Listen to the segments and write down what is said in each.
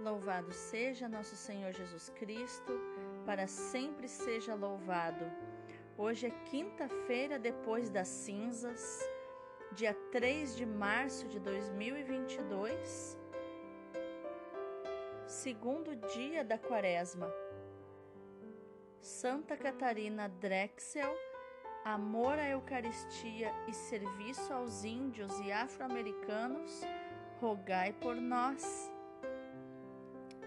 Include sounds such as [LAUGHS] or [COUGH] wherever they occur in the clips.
Louvado seja nosso Senhor Jesus Cristo, para sempre seja louvado. Hoje é quinta-feira depois das cinzas, dia 3 de março de 2022, segundo dia da quaresma. Santa Catarina Drexel, amor à Eucaristia e serviço aos índios e afro-americanos, rogai por nós.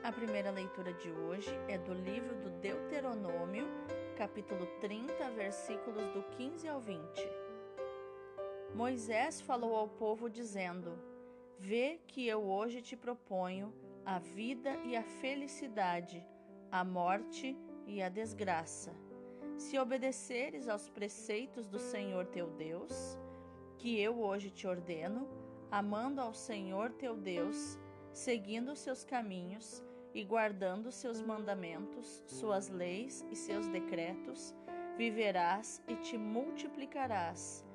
A primeira leitura de hoje é do livro do Deuteronômio, capítulo 30, versículos do 15 ao 20. Moisés falou ao povo, dizendo: Vê que eu hoje te proponho a vida e a felicidade, a morte e a desgraça. Se obedeceres aos preceitos do Senhor teu Deus, que eu hoje te ordeno, amando ao Senhor teu Deus, seguindo os seus caminhos, e guardando seus mandamentos, suas leis e seus decretos, viverás e te multiplicarás.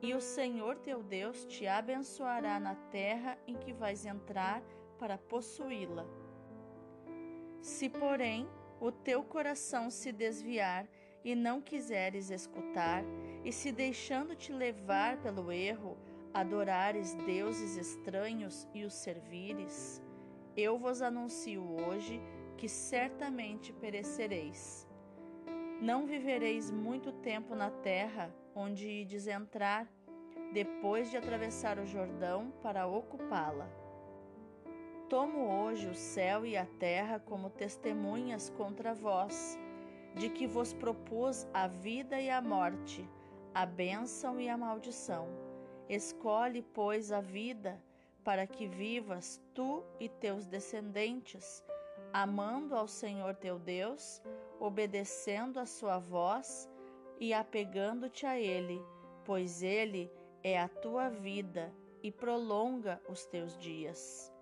E o Senhor teu Deus te abençoará na terra em que vais entrar para possuí-la. Se, porém, o teu coração se desviar e não quiseres escutar, e se deixando-te levar pelo erro, adorares deuses estranhos e os servires, eu vos anuncio hoje que certamente perecereis. Não vivereis muito tempo na terra onde ides entrar, depois de atravessar o Jordão para ocupá-la. Tomo hoje o céu e a terra como testemunhas contra vós, de que vos propus a vida e a morte, a bênção e a maldição. Escolhe, pois, a vida para que vivas tu e teus descendentes, amando ao Senhor teu Deus, obedecendo a sua voz e apegando-te a Ele, pois Ele é a tua vida e prolonga os teus dias,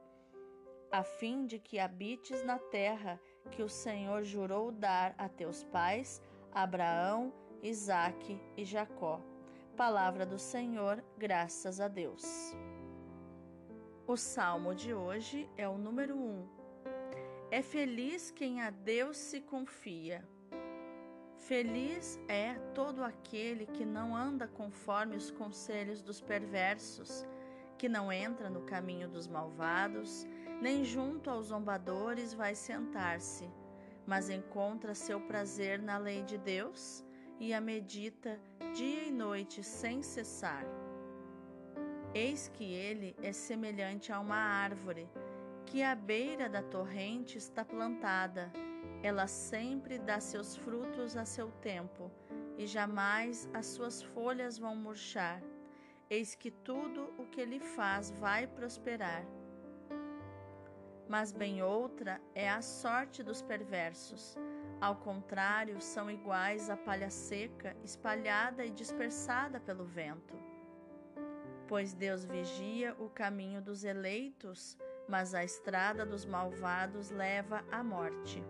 a fim de que habites na terra que o Senhor jurou dar a teus pais, Abraão, Isaque e Jacó. Palavra do Senhor, graças a Deus. O salmo de hoje é o número 1. Um. É feliz quem a Deus se confia. Feliz é todo aquele que não anda conforme os conselhos dos perversos, que não entra no caminho dos malvados, nem junto aos zombadores vai sentar-se, mas encontra seu prazer na lei de Deus e a medita dia e noite sem cessar. Eis que ele é semelhante a uma árvore, que à beira da torrente está plantada. Ela sempre dá seus frutos a seu tempo, e jamais as suas folhas vão murchar. Eis que tudo o que ele faz vai prosperar. Mas bem outra é a sorte dos perversos. Ao contrário, são iguais à palha seca, espalhada e dispersada pelo vento pois Deus vigia o caminho dos eleitos, mas a estrada dos malvados leva à morte.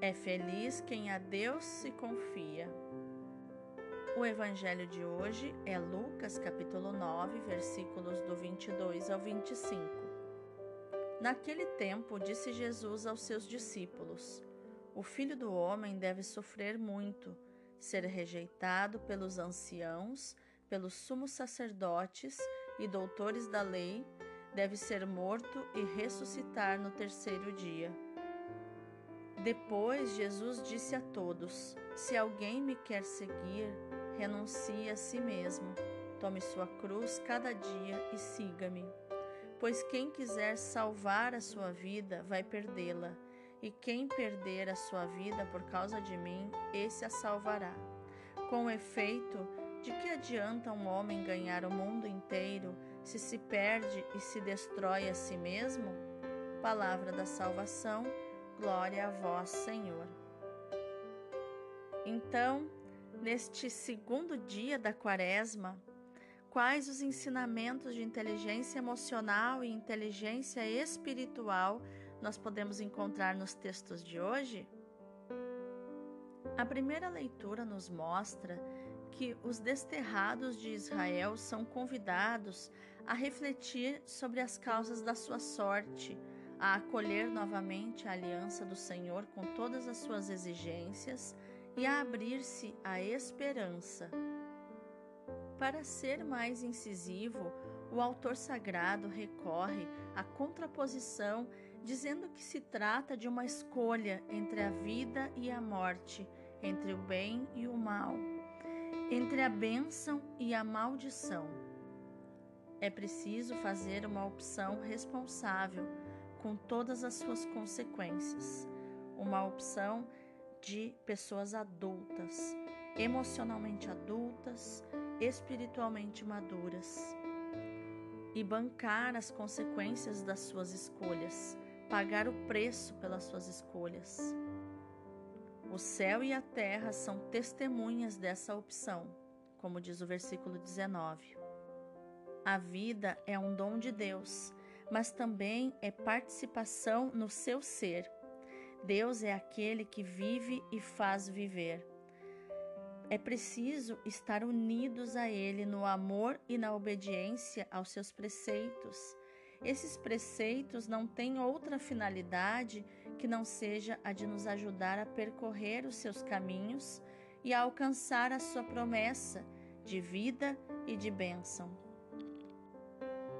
É feliz quem a Deus se confia. O evangelho de hoje é Lucas capítulo 9, versículos do 22 ao 25. Naquele tempo disse Jesus aos seus discípulos: O filho do homem deve sofrer muito, ser rejeitado pelos anciãos, pelos sumos sacerdotes e doutores da lei, deve ser morto e ressuscitar no terceiro dia. Depois Jesus disse a todos: Se alguém me quer seguir, renuncie a si mesmo, tome sua cruz cada dia e siga-me. Pois quem quiser salvar a sua vida vai perdê-la, e quem perder a sua vida por causa de mim, esse a salvará. Com efeito, de que adianta um homem ganhar o mundo inteiro se se perde e se destrói a si mesmo? Palavra da salvação, glória a vós, Senhor. Então, neste segundo dia da Quaresma, quais os ensinamentos de inteligência emocional e inteligência espiritual nós podemos encontrar nos textos de hoje? A primeira leitura nos mostra que os desterrados de Israel são convidados a refletir sobre as causas da sua sorte, a acolher novamente a aliança do Senhor com todas as suas exigências e a abrir-se à esperança. Para ser mais incisivo, o autor sagrado recorre à contraposição, dizendo que se trata de uma escolha entre a vida e a morte, entre o bem e o mal, entre a bênção e a maldição. É preciso fazer uma opção responsável, com todas as suas consequências, uma opção de pessoas adultas, emocionalmente adultas, espiritualmente maduras e bancar as consequências das suas escolhas, pagar o preço pelas suas escolhas. O céu e a terra são testemunhas dessa opção, como diz o versículo 19. A vida é um dom de Deus, mas também é participação no seu ser. Deus é aquele que vive e faz viver. É preciso estar unidos a Ele no amor e na obediência aos seus preceitos. Esses preceitos não têm outra finalidade que não seja a de nos ajudar a percorrer os seus caminhos e a alcançar a sua promessa de vida e de bênção.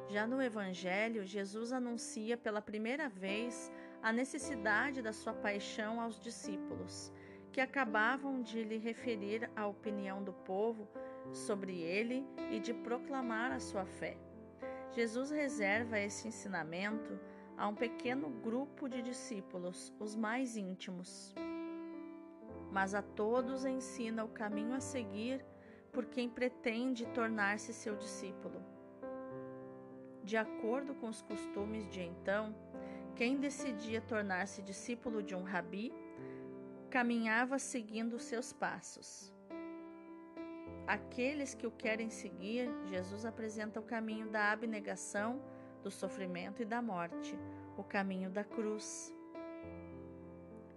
Já no Evangelho, Jesus anuncia pela primeira vez a necessidade da sua paixão aos discípulos que acabavam de lhe referir a opinião do povo sobre ele e de proclamar a sua fé. Jesus reserva esse ensinamento a um pequeno grupo de discípulos, os mais íntimos. Mas a todos ensina o caminho a seguir por quem pretende tornar-se seu discípulo. De acordo com os costumes de então, quem decidia tornar-se discípulo de um rabi caminhava seguindo seus passos. Aqueles que o querem seguir, Jesus apresenta o caminho da abnegação, do sofrimento e da morte, o caminho da cruz.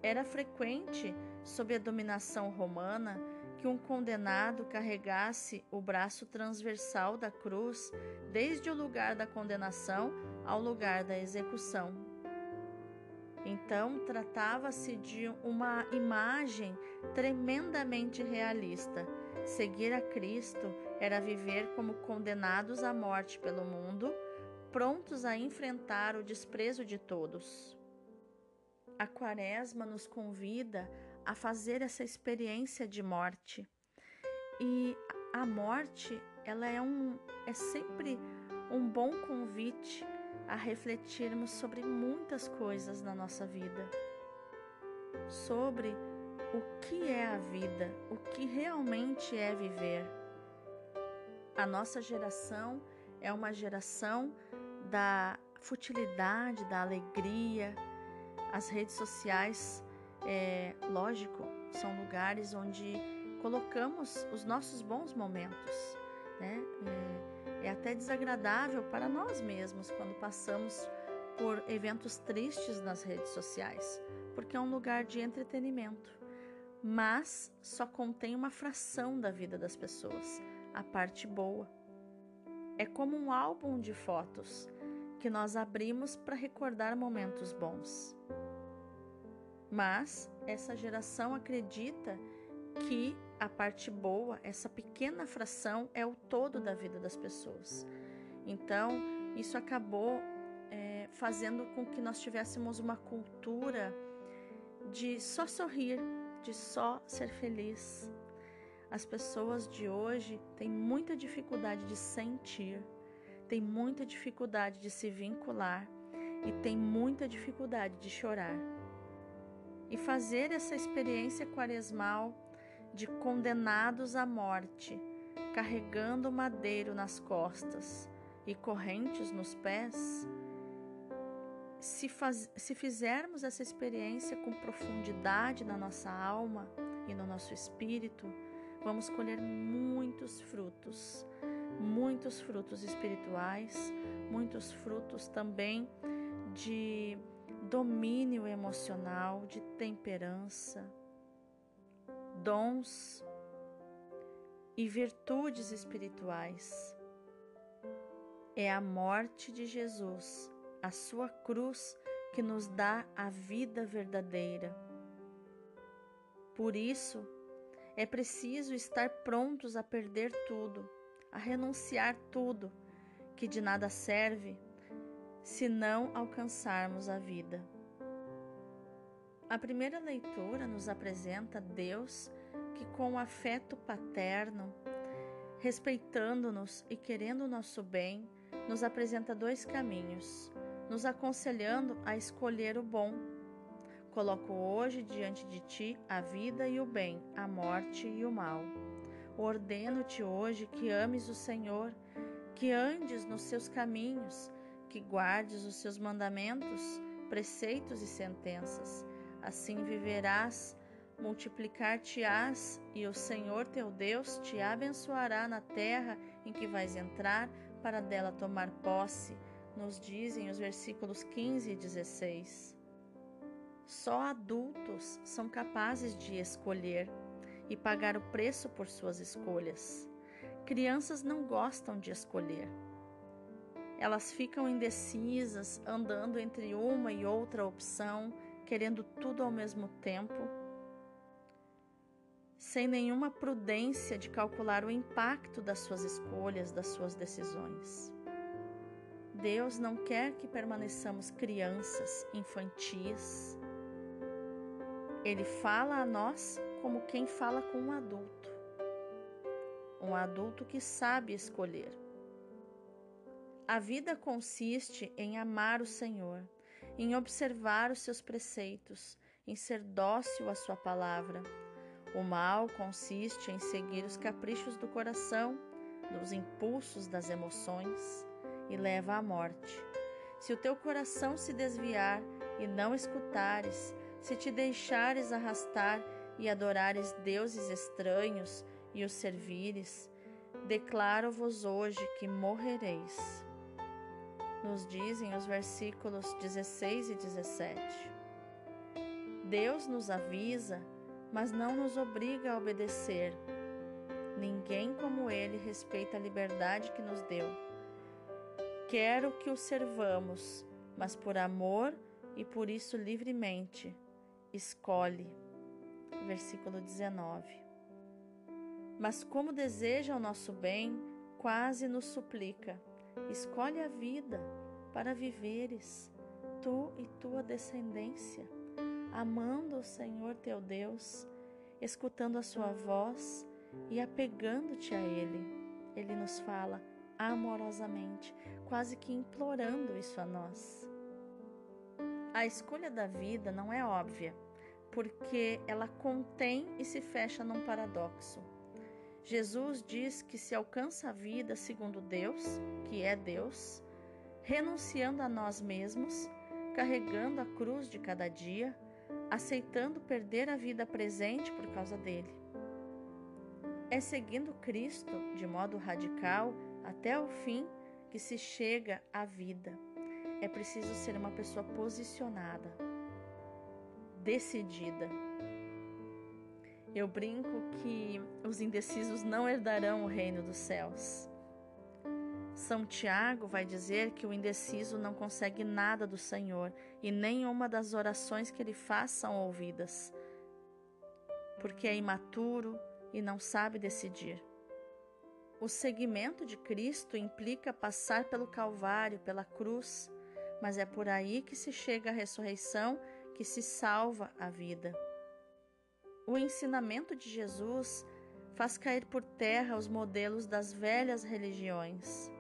Era frequente, sob a dominação romana, que um condenado carregasse o braço transversal da cruz desde o lugar da condenação ao lugar da execução. Então, tratava-se de uma imagem tremendamente realista. Seguir a Cristo era viver como condenados à morte pelo mundo, prontos a enfrentar o desprezo de todos. A Quaresma nos convida a fazer essa experiência de morte. E a morte, ela é um é sempre um bom convite a refletirmos sobre muitas coisas na nossa vida, sobre o que é a vida, o que realmente é viver. A nossa geração é uma geração da futilidade, da alegria. As redes sociais, é, lógico, são lugares onde colocamos os nossos bons momentos, né? É, é até desagradável para nós mesmos quando passamos por eventos tristes nas redes sociais, porque é um lugar de entretenimento, mas só contém uma fração da vida das pessoas, a parte boa. É como um álbum de fotos que nós abrimos para recordar momentos bons. Mas essa geração acredita que a parte boa, essa pequena fração, é o todo da vida das pessoas. Então, isso acabou é, fazendo com que nós tivéssemos uma cultura de só sorrir, de só ser feliz. As pessoas de hoje têm muita dificuldade de sentir, têm muita dificuldade de se vincular e têm muita dificuldade de chorar. E fazer essa experiência quaresmal de condenados à morte, carregando madeiro nas costas e correntes nos pés, se, faz, se fizermos essa experiência com profundidade na nossa alma e no nosso espírito, vamos colher muitos frutos, muitos frutos espirituais, muitos frutos também de domínio emocional, de temperança, dons e virtudes espirituais. É a morte de Jesus, a sua cruz, que nos dá a vida verdadeira. Por isso, é preciso estar prontos a perder tudo, a renunciar tudo, que de nada serve se não alcançarmos a vida. A primeira leitura nos apresenta Deus que, com afeto paterno, respeitando-nos e querendo o nosso bem, nos apresenta dois caminhos, nos aconselhando a escolher o bom. Coloco hoje diante de ti a vida e o bem, a morte e o mal. Ordeno-te hoje que ames o Senhor, que andes nos seus caminhos, que guardes os seus mandamentos, preceitos e sentenças Assim viverás, multiplicar-te-ás, e o Senhor teu Deus te abençoará na terra em que vais entrar para dela tomar posse, nos dizem os versículos 15 e 16. Só adultos são capazes de escolher e pagar o preço por suas escolhas. Crianças não gostam de escolher. Elas ficam indecisas, andando entre uma e outra opção querendo tudo ao mesmo tempo, sem nenhuma prudência de calcular o impacto das suas escolhas, das suas decisões. Deus não quer que permaneçamos crianças, infantis. Ele fala a nós como quem fala com um adulto. Um adulto que sabe escolher. A vida consiste em amar o Senhor em observar os seus preceitos, em ser dócil à sua palavra. O mal consiste em seguir os caprichos do coração, dos impulsos das emoções e leva à morte. Se o teu coração se desviar e não escutares, se te deixares arrastar e adorares deuses estranhos e os servires, declaro-vos hoje que morrereis nos dizem os versículos 16 e 17. Deus nos avisa, mas não nos obriga a obedecer. Ninguém como Ele respeita a liberdade que nos deu. Quero que o servamos, mas por amor e por isso livremente. Escolhe. Versículo 19. Mas como deseja o nosso bem, quase nos suplica Escolhe a vida para viveres, tu e tua descendência, amando o Senhor teu Deus, escutando a sua voz e apegando-te a Ele. Ele nos fala amorosamente, quase que implorando isso a nós. A escolha da vida não é óbvia, porque ela contém e se fecha num paradoxo. Jesus diz que se alcança a vida segundo Deus, que é Deus, renunciando a nós mesmos, carregando a cruz de cada dia, aceitando perder a vida presente por causa dele. É seguindo Cristo de modo radical até o fim que se chega à vida. É preciso ser uma pessoa posicionada, decidida. Eu brinco que os indecisos não herdarão o reino dos céus. São Tiago vai dizer que o indeciso não consegue nada do Senhor e nenhuma das orações que ele faz são ouvidas, porque é imaturo e não sabe decidir. O seguimento de Cristo implica passar pelo Calvário, pela cruz, mas é por aí que se chega à ressurreição, que se salva a vida. O ensinamento de Jesus faz cair por terra os modelos das velhas religiões.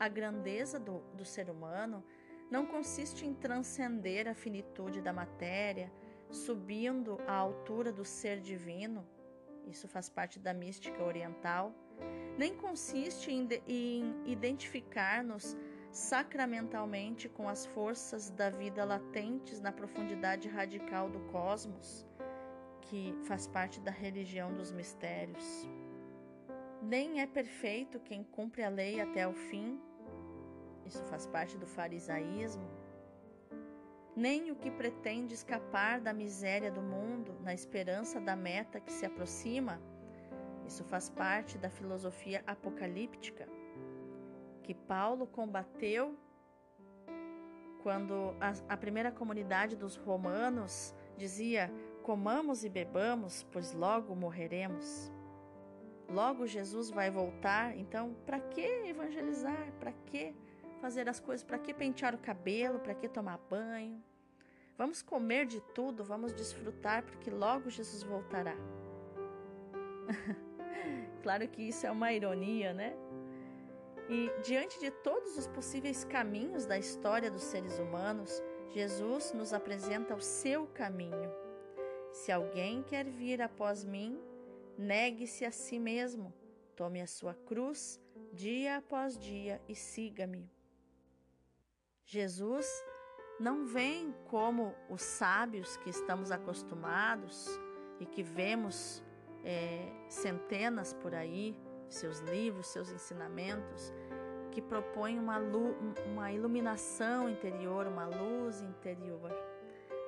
A grandeza do, do ser humano não consiste em transcender a finitude da matéria, subindo à altura do ser divino, isso faz parte da mística oriental, nem consiste em, em identificar-nos sacramentalmente com as forças da vida latentes na profundidade radical do cosmos que faz parte da religião dos mistérios. Nem é perfeito quem cumpre a lei até o fim, isso faz parte do farisaísmo. Nem o que pretende escapar da miséria do mundo na esperança da meta que se aproxima, isso faz parte da filosofia apocalíptica, que Paulo combateu quando a, a primeira comunidade dos romanos dizia: comamos e bebamos, pois logo morreremos. Logo Jesus vai voltar, então para que evangelizar? Para que fazer as coisas? Para que pentear o cabelo? Para que tomar banho? Vamos comer de tudo, vamos desfrutar, porque logo Jesus voltará. [LAUGHS] claro que isso é uma ironia, né? E diante de todos os possíveis caminhos da história dos seres humanos, Jesus nos apresenta o seu caminho. Se alguém quer vir após mim, negue-se a si mesmo, tome a sua cruz dia após dia e siga-me. Jesus não vem como os sábios que estamos acostumados e que vemos é, centenas por aí, seus livros, seus ensinamentos, que propõem uma, uma iluminação interior, uma luz interior.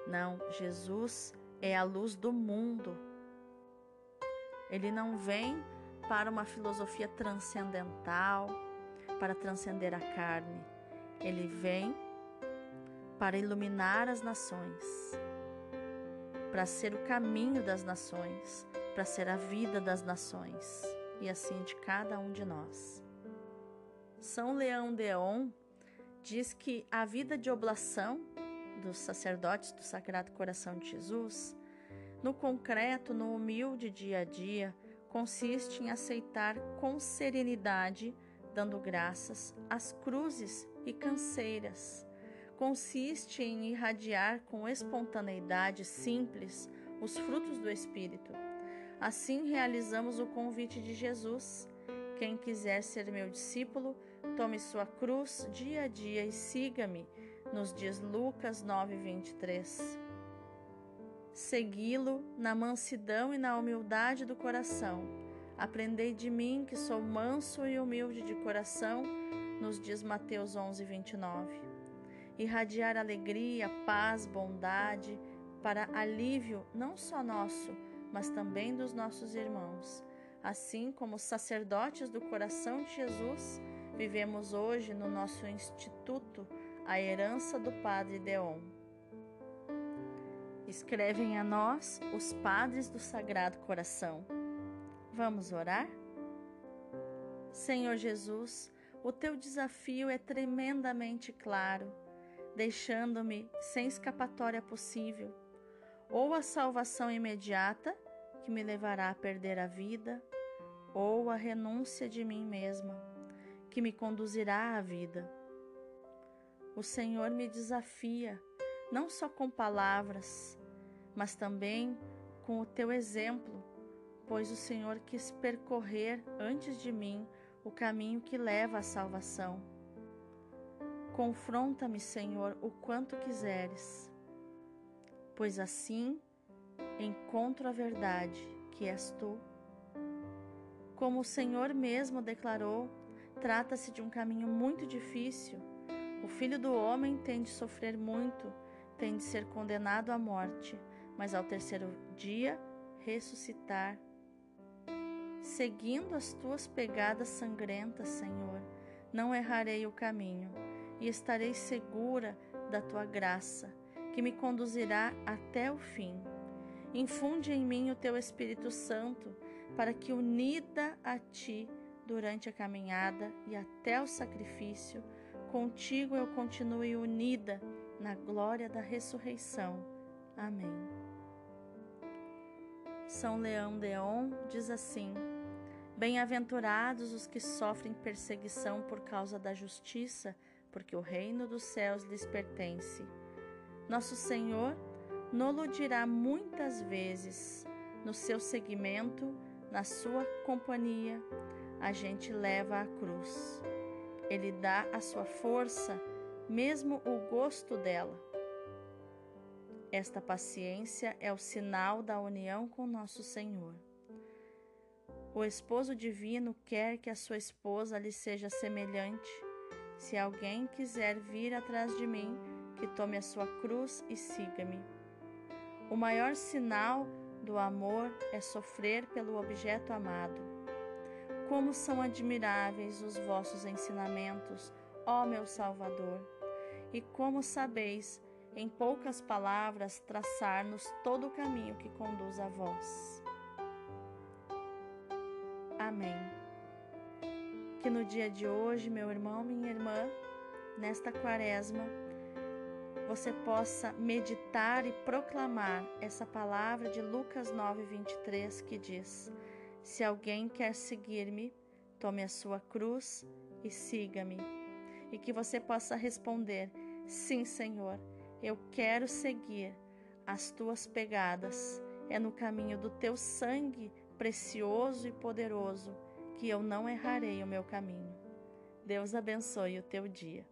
Não, Jesus é a luz do mundo. Ele não vem para uma filosofia transcendental, para transcender a carne. Ele vem para iluminar as nações, para ser o caminho das nações, para ser a vida das nações e assim de cada um de nós. São Leão Deon diz que a vida de oblação dos sacerdotes do Sagrado Coração de Jesus, no concreto, no humilde dia a dia, consiste em aceitar com serenidade, dando graças, as cruzes e canseiras. Consiste em irradiar com espontaneidade simples os frutos do Espírito. Assim realizamos o convite de Jesus. Quem quiser ser meu discípulo, tome sua cruz dia a dia e siga-me nos diz Lucas 9, 23. Segui-lo na mansidão e na humildade do coração. Aprendei de mim, que sou manso e humilde de coração, nos diz Mateus 11, 29. Irradiar alegria, paz, bondade, para alívio não só nosso, mas também dos nossos irmãos. Assim como sacerdotes do coração de Jesus, vivemos hoje no nosso instituto a herança do Padre Deon. Escrevem a nós os padres do Sagrado Coração. Vamos orar? Senhor Jesus, o teu desafio é tremendamente claro, deixando-me sem escapatória possível, ou a salvação imediata, que me levará a perder a vida, ou a renúncia de mim mesma, que me conduzirá à vida. O Senhor me desafia, não só com palavras, mas também com o teu exemplo, pois o Senhor quis percorrer antes de mim o caminho que leva à salvação. Confronta-me, Senhor, o quanto quiseres, pois assim encontro a verdade, que és tu. Como o Senhor mesmo declarou, trata-se de um caminho muito difícil o filho do homem tem de sofrer muito, tem de ser condenado à morte, mas ao terceiro dia ressuscitar. Seguindo as tuas pegadas sangrentas, Senhor, não errarei o caminho e estarei segura da tua graça, que me conduzirá até o fim. Infunde em mim o teu Espírito Santo, para que, unida a ti durante a caminhada e até o sacrifício, Contigo eu continue unida na glória da ressurreição. Amém. São Leão Deon diz assim: Bem-aventurados os que sofrem perseguição por causa da justiça, porque o reino dos céus lhes pertence. Nosso Senhor nolo dirá muitas vezes, no seu seguimento, na sua companhia, a gente leva a cruz. Ele dá a sua força, mesmo o gosto dela. Esta paciência é o sinal da união com nosso Senhor. O esposo divino quer que a sua esposa lhe seja semelhante. Se alguém quiser vir atrás de mim, que tome a sua cruz e siga-me. O maior sinal do amor é sofrer pelo objeto amado. Como são admiráveis os vossos ensinamentos, ó meu Salvador! e como sabeis, em poucas palavras, traçar-nos todo o caminho que conduz a vós. Amém. Que no dia de hoje, meu irmão, minha irmã, nesta quaresma, você possa meditar e proclamar essa palavra de Lucas 9, 23, que diz: Se alguém quer seguir-me, tome a sua cruz e siga-me. E que você possa responder: Sim, Senhor, eu quero seguir as tuas pegadas. É no caminho do teu sangue precioso e poderoso que eu não errarei o meu caminho. Deus abençoe o teu dia.